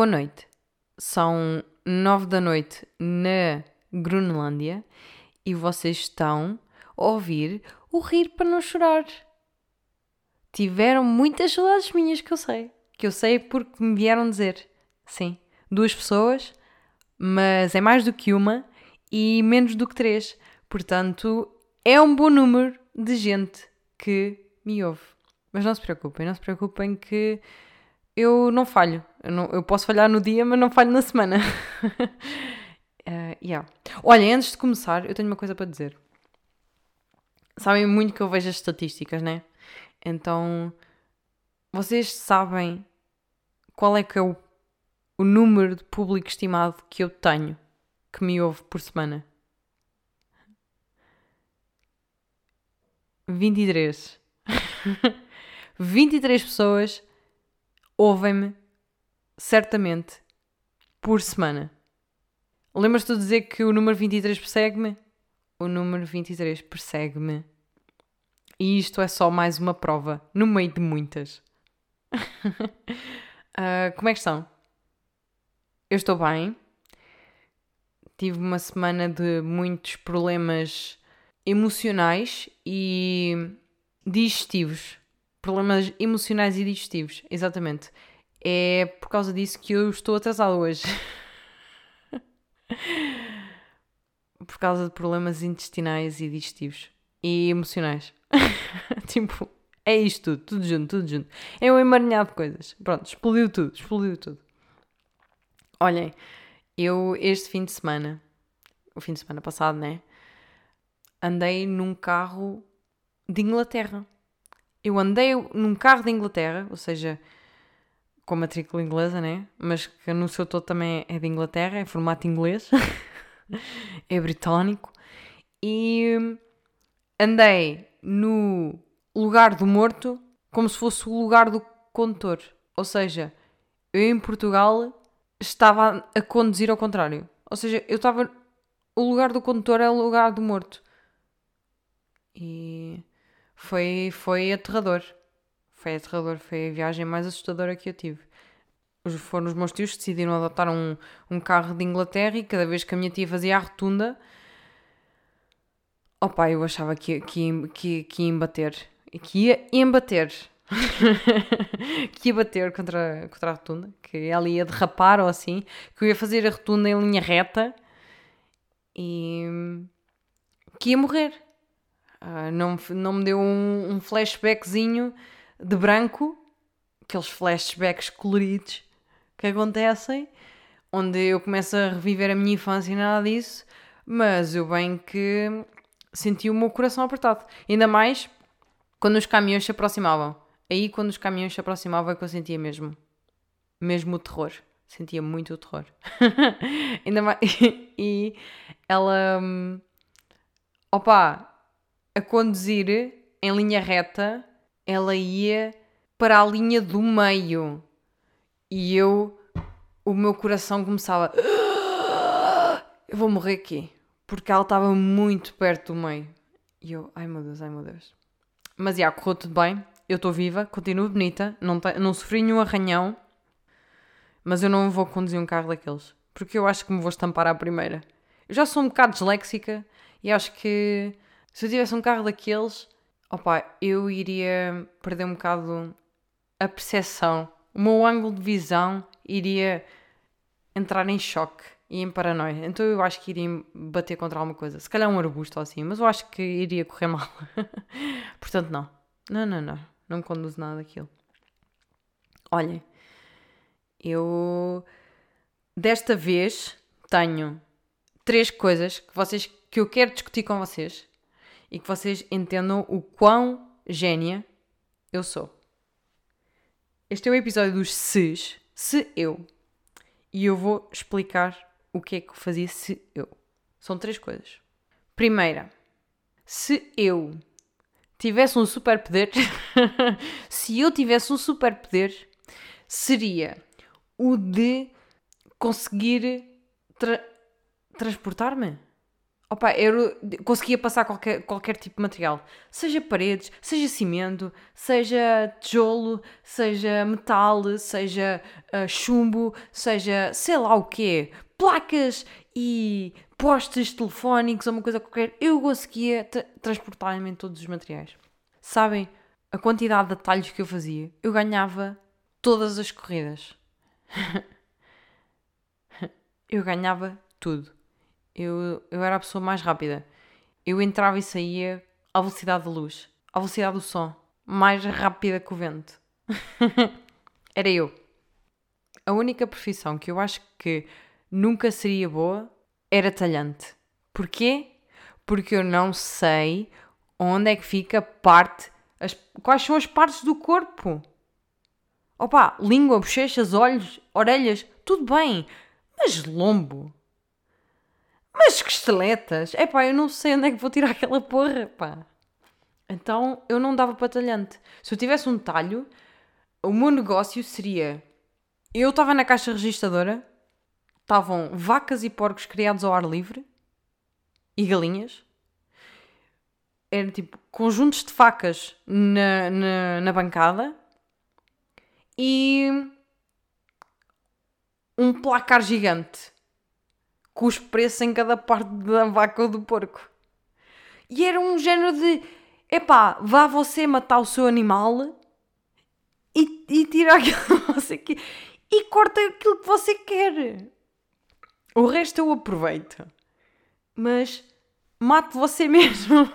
boa noite. São nove da noite na Groenlândia e vocês estão a ouvir o Rir para Não Chorar. Tiveram muitas saudades minhas que eu sei. Que eu sei porque me vieram dizer. Sim, duas pessoas, mas é mais do que uma e menos do que três. Portanto, é um bom número de gente que me ouve. Mas não se preocupem, não se preocupem que eu não falho. Eu, não, eu posso falhar no dia, mas não falho na semana. uh, yeah. Olha, antes de começar, eu tenho uma coisa para dizer. Sabem muito que eu vejo as estatísticas, né? Então, vocês sabem qual é que é o, o número de público estimado que eu tenho que me ouve por semana? 23. 23 pessoas ouvem-me certamente por semana. Lembras-te de dizer que o número 23 persegue-me? O número 23 persegue-me. E isto é só mais uma prova, no meio de muitas. uh, como é que estão? Eu estou bem. Tive uma semana de muitos problemas emocionais e digestivos. Problemas emocionais e digestivos, exatamente. É por causa disso que eu estou atrasado hoje. por causa de problemas intestinais e digestivos e emocionais. tipo, é isto tudo, tudo junto, tudo junto. É um emaranhado de coisas. Pronto, explodiu tudo, explodiu tudo. Olhem, eu este fim de semana, o fim de semana passado, né? Andei num carro de Inglaterra. Eu andei num carro de Inglaterra, ou seja, com matrícula inglesa, né? Mas que no seu todo também é de Inglaterra, é formato inglês, é britânico. E andei no lugar do morto como se fosse o lugar do condutor. Ou seja, eu em Portugal estava a conduzir ao contrário. Ou seja, eu estava. O lugar do condutor é o lugar do morto. E foi, foi aterrador. Foi aterrador. Foi a viagem mais assustadora que eu tive. Foram os meus tios que decidiram adotar um, um carro de Inglaterra e cada vez que a minha tia fazia a rotunda, opa, eu achava que, que, que, que ia embater. Que ia embater. que ia bater contra, contra a rotunda. Que ela ia derrapar ou assim. Que eu ia fazer a rotunda em linha reta. E que ia morrer. Uh, não, não me deu um, um flashbackzinho de branco, aqueles flashbacks coloridos que acontecem, onde eu começo a reviver a minha infância e nada disso, mas eu bem que senti o meu coração apertado. Ainda mais quando os caminhões se aproximavam. Aí, quando os caminhões se aproximavam, é que eu sentia mesmo. Mesmo o terror. Sentia muito o terror. Ainda mais. e ela. Hum, opa! A conduzir em linha reta, ela ia para a linha do meio. E eu, o meu coração começava. Eu vou morrer aqui. Porque ela estava muito perto do meio. E eu, ai meu Deus, ai meu Deus. Mas já, correu tudo bem. Eu estou viva, continuo bonita. Não, te, não sofri nenhum arranhão. Mas eu não vou conduzir um carro daqueles. Porque eu acho que me vou estampar à primeira. Eu já sou um bocado disléxica. E acho que se eu tivesse um carro daqueles, opa, eu iria perder um bocado a percepção o meu ângulo de visão iria entrar em choque e em paranoia. Então eu acho que iria bater contra alguma coisa. Se calhar um arbusto ou assim, mas eu acho que iria correr mal. Portanto, não. Não, não, não. Não conduzo nada daquilo. Olhem, eu desta vez tenho três coisas que vocês que eu quero discutir com vocês e que vocês entendam o quão gênia eu sou. Este é o episódio dos ses, se eu. E eu vou explicar o que é que fazia se eu. São três coisas. Primeira, se eu tivesse um superpoder, se eu tivesse um superpoder, seria o de conseguir tra transportar-me. Opa, eu conseguia passar qualquer, qualquer tipo de material. Seja paredes, seja cimento, seja tijolo, seja metal, seja uh, chumbo, seja sei lá o quê. Placas e postes telefónicos ou uma coisa qualquer. Eu conseguia transportar-me em todos os materiais. Sabem a quantidade de atalhos que eu fazia? Eu ganhava todas as corridas. eu ganhava tudo. Eu, eu era a pessoa mais rápida. Eu entrava e saía à velocidade da luz, à velocidade do som, mais rápida que o vento. era eu. A única profissão que eu acho que nunca seria boa era talhante. Porquê? Porque eu não sei onde é que fica parte. As, quais são as partes do corpo? Opa, língua, bochechas, olhos, orelhas, tudo bem. Mas lombo? Mas costeletas? É pá, eu não sei onde é que vou tirar aquela porra, pá. Então eu não dava para talhante. Se eu tivesse um talho, o meu negócio seria. Eu estava na caixa registradora, estavam vacas e porcos criados ao ar livre e galinhas. Era tipo conjuntos de facas na, na, na bancada e um placar gigante com os preços em cada parte da vaca ou do porco. E era um género de epá, vá você matar o seu animal e, e tira aquilo que você quer e corta aquilo que você quer. O resto eu aproveito. Mas mate você mesmo.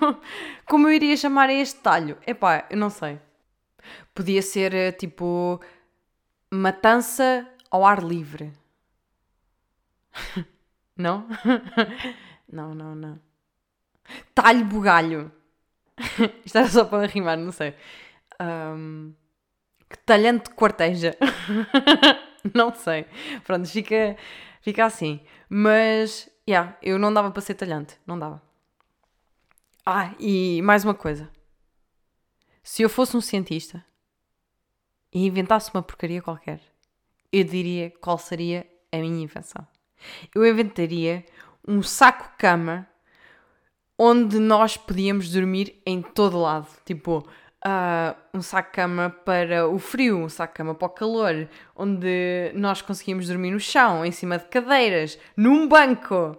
Como eu iria chamar este talho? Epá, eu não sei. Podia ser eh, tipo matança ao ar livre. Não? não, não, não. Talho bugalho. Isto era só para rimar, não sei. Um, que talhante quarteja. não sei. Pronto, fica, fica assim. Mas, yeah, eu não dava para ser talhante. Não dava. Ah, e mais uma coisa. Se eu fosse um cientista e inventasse uma porcaria qualquer, eu diria qual seria a minha invenção eu inventaria um saco-cama onde nós podíamos dormir em todo lado. Tipo, uh, um saco-cama para o frio, um saco-cama para o calor, onde nós conseguíamos dormir no chão, em cima de cadeiras, num banco.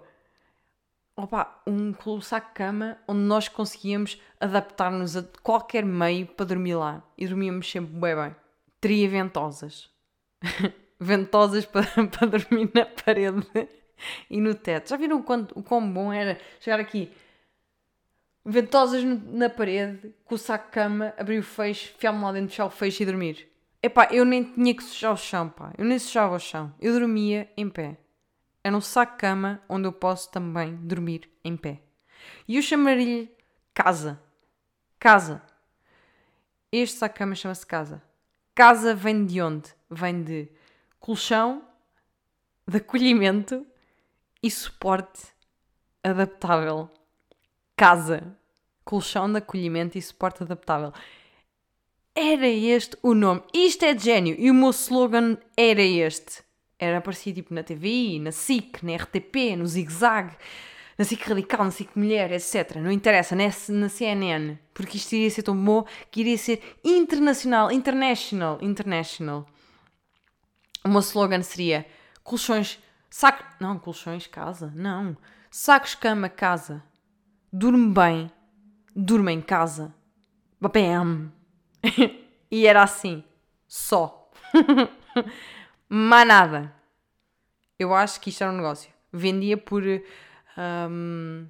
Opa, um saco-cama onde nós conseguíamos adaptar-nos a qualquer meio para dormir lá. E dormíamos sempre bem bem. Teria ventosas. para, para dormir na parede e no teto. Já viram o, quanto, o quão bom era chegar aqui, ventosas no, na parede, com o saco de cama, abrir o fecho, enfiar-me lá dentro, fechar o fecho e dormir. Epá, eu nem tinha que sujar o chão, pá. Eu nem sujava o chão. Eu dormia em pé. Era um saco de cama onde eu posso também dormir em pé. E eu chamaria-lhe casa. Casa. Este saco de cama chama-se casa. Casa vem de onde? Vem de colchão de acolhimento e suporte adaptável. Casa. Colchão de acolhimento e suporte adaptável. Era este o nome. Isto é de gênio. E o meu slogan era este. Era aparecia tipo na TV, na SIC, na RTP, no Zig Zag, na SIC Radical, na SIC Mulher, etc. Não interessa, na, na CNN. Porque isto iria ser tão bom que iria ser internacional, international, international. O meu slogan seria colchões, saco. Não, colchões, casa. Não. Sacos, cama, casa. Durme bem. Durma em casa. Bam! e era assim. Só. Mas nada. Eu acho que isto era um negócio. Vendia por. Um,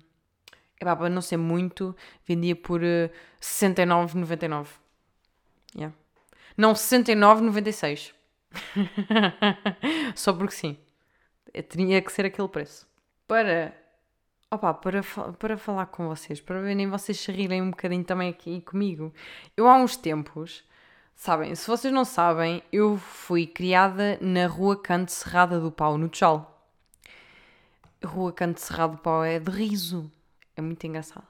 epá, para não ser muito, vendia por uh, 69,99. Yeah. Não, 69,96. Só porque sim. Tinha que ser aquele preço. Para. Opa, para, para falar com vocês, para verem vocês se rirem um bocadinho também aqui comigo. Eu há uns tempos, sabem, se vocês não sabem, eu fui criada na Rua Canto Serrada do Pau, no Tchal. Rua Canto Serrado do Pau é de riso. É muito engraçado.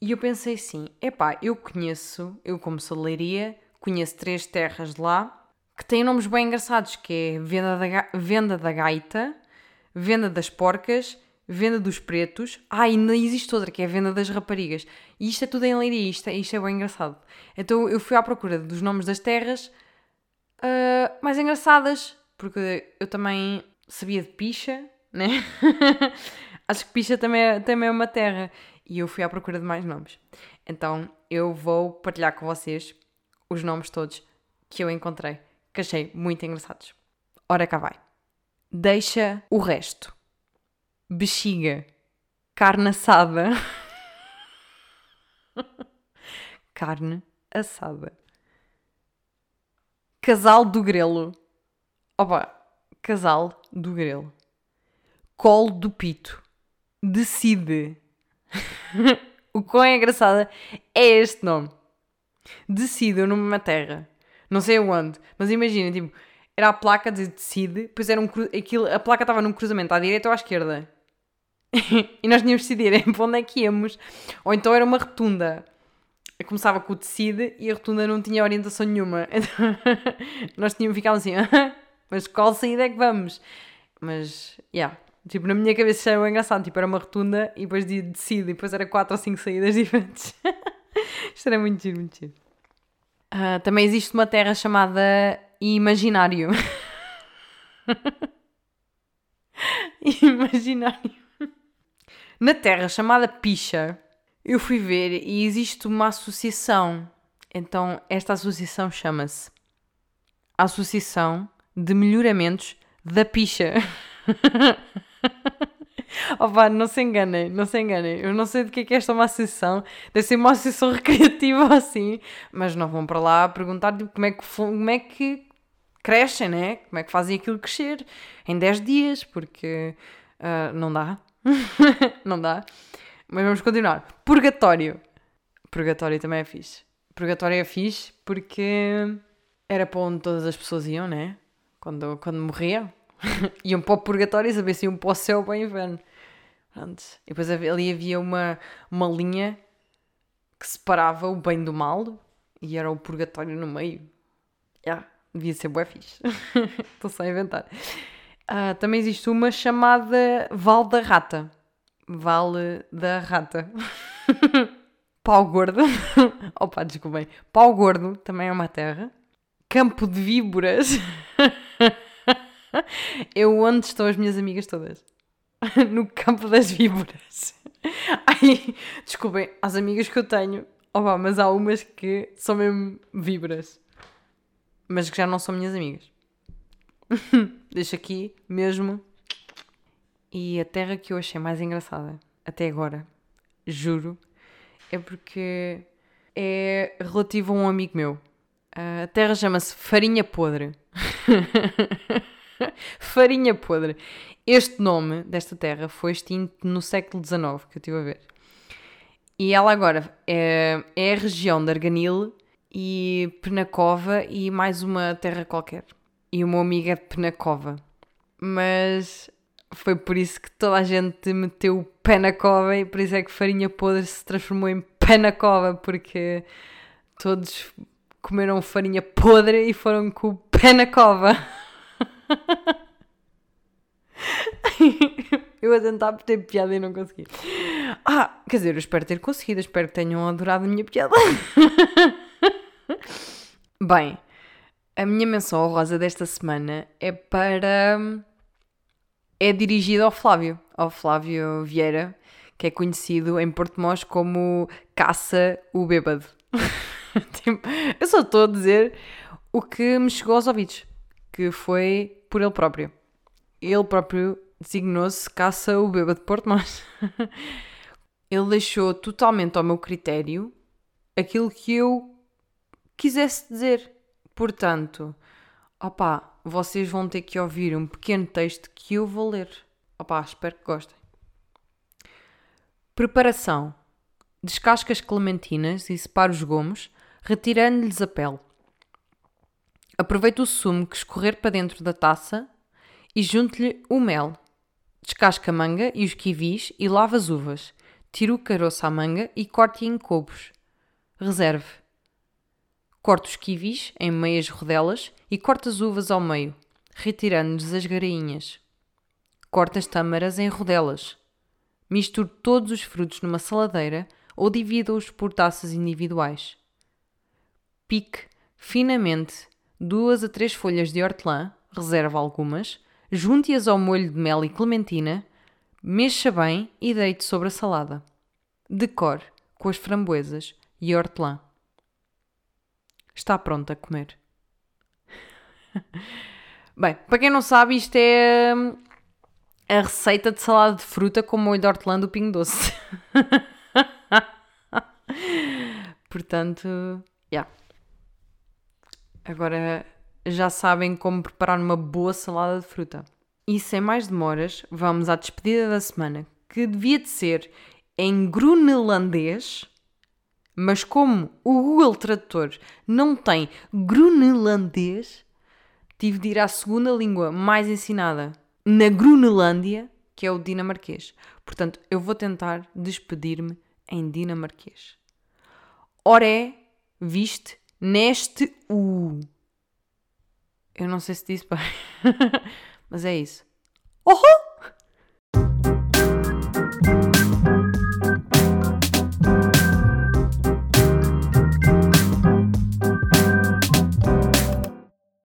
E eu pensei assim: epá, eu conheço, eu como sou de Leiria, conheço três terras de lá que têm nomes bem engraçados, que é Venda da, Venda da Gaita, Venda das Porcas, venda dos pretos. Ah, ainda existe outra, que é venda das raparigas. E isto é tudo em Leiria, isto é, isto é bem engraçado. Então eu fui à procura dos nomes das terras uh, mais engraçadas, porque eu também sabia de picha, né? Acho que picha também é, também é uma terra. E eu fui à procura de mais nomes. Então eu vou partilhar com vocês os nomes todos que eu encontrei, que achei muito engraçados. Ora cá vai. Deixa o resto. Bexiga. Carne assada. Carne assada. Casal do grelo. Opa, casal do grelo. Colo do pito. Decide. o quão é engraçada é este nome. Decide numa terra. Não sei aonde, mas imagina, tipo, era a placa de decide, depois era um aquilo, a placa estava num cruzamento à direita ou à esquerda. e nós tínhamos de decidir para onde é que íamos. Ou então era uma rotunda. Eu começava com o decide e a rotunda não tinha orientação nenhuma. Então, nós tínhamos ficado assim, mas qual saída é que vamos? Mas, yeah. Tipo, na minha cabeça era engraçado. Tipo, era uma rotunda e depois de decide, e depois era quatro ou cinco saídas diferentes. Isto era muito giro, muito giro. Uh, também existe uma terra chamada Imaginário. Imaginário. Na terra chamada Picha, eu fui ver e existe uma associação. Então, esta associação chama-se Associação de Melhoramentos da Picha. Opa, não se enganem, não se enganem. Eu não sei do que é que é esta uma associação. Deve ser uma associação recreativa assim. Mas não vão para lá perguntar tipo, como, é que, como é que crescem, né? Como é que fazem aquilo crescer em 10 dias, porque uh, não dá. não dá. Mas vamos continuar. Purgatório. Purgatório também é fixe. Purgatório é fixe porque era para onde todas as pessoas iam, né? Quando, quando morriam. iam para o purgatório e saber se iam para o céu ou para o inferno. Pronto. E depois ali havia uma, uma linha que separava o bem do mal e era o purgatório no meio. Yeah, devia ser bué fixe. Estou só a inventar. Uh, também existe uma chamada Val da Rata. Vale da Rata. Pau Gordo. Opa, desculpem. Pau Gordo também é uma terra. Campo de Víboras. Eu onde estão as minhas amigas todas? no campo das víboras. Ai, desculpem, as amigas que eu tenho, opa, mas há umas que são mesmo víboras. Mas que já não são minhas amigas. Deixo aqui mesmo. E a terra que eu achei mais engraçada até agora, juro, é porque é relativo a um amigo meu. A terra chama-se Farinha Podre. Farinha podre. Este nome desta terra foi extinto no século XIX, que eu estive a ver. E ela agora é, é a região de Arganil e Penacova e mais uma terra qualquer. E o meu amigo é de Penacova. Mas foi por isso que toda a gente meteu o pé na cova e por isso é que farinha podre se transformou em pé na cova, porque todos comeram farinha podre e foram com o pé na cova. eu a tentar ter piada e não consegui. Ah, quer dizer, eu espero ter conseguido, espero que tenham adorado a minha piada. Bem, a minha menção honrosa desta semana é para. é dirigida ao Flávio, ao Flávio Vieira, que é conhecido em Porto Mós como Caça o Bêbado. tipo, eu só estou a dizer o que me chegou aos ouvidos, que foi por ele próprio. Ele próprio designou-se Caça o Bêbado de Porto Mós. ele deixou totalmente ao meu critério aquilo que eu quisesse dizer. Portanto, opá, vocês vão ter que ouvir um pequeno texto que eu vou ler. Opá, espero que gostem. Preparação. Descasca as clementinas e separa os gomos, retirando-lhes a pele. Aproveite o sumo que escorrer para dentro da taça e junte-lhe o mel. Descasca a manga e os kiwis e lava as uvas. Tire o caroço à manga e corte em cubos. Reserve. Corte os kiwis em meias rodelas e corte as uvas ao meio, retirando-lhes as garainhas. Corte as tâmaras em rodelas. Misture todos os frutos numa saladeira ou divida-os por taças individuais. Pique finamente duas a três folhas de hortelã, reserva algumas, junte-as ao molho de mel e clementina, mexa bem e deite sobre a salada. Decore com as framboesas e hortelã. Está pronto a comer. Bem, para quem não sabe, isto é hum, a receita de salada de fruta com molho de hortelã do Pingo Doce. Portanto, já. Yeah. Agora já sabem como preparar uma boa salada de fruta. E sem mais demoras, vamos à despedida da semana, que devia de ser em grunelandês, mas como o Google Tradutor não tem grunelandês, tive de ir à segunda língua mais ensinada na Grunelândia, que é o dinamarquês. Portanto, eu vou tentar despedir-me em dinamarquês. Oré, viste, neste U. Eu não sei se disse bem, mas é isso. Oh!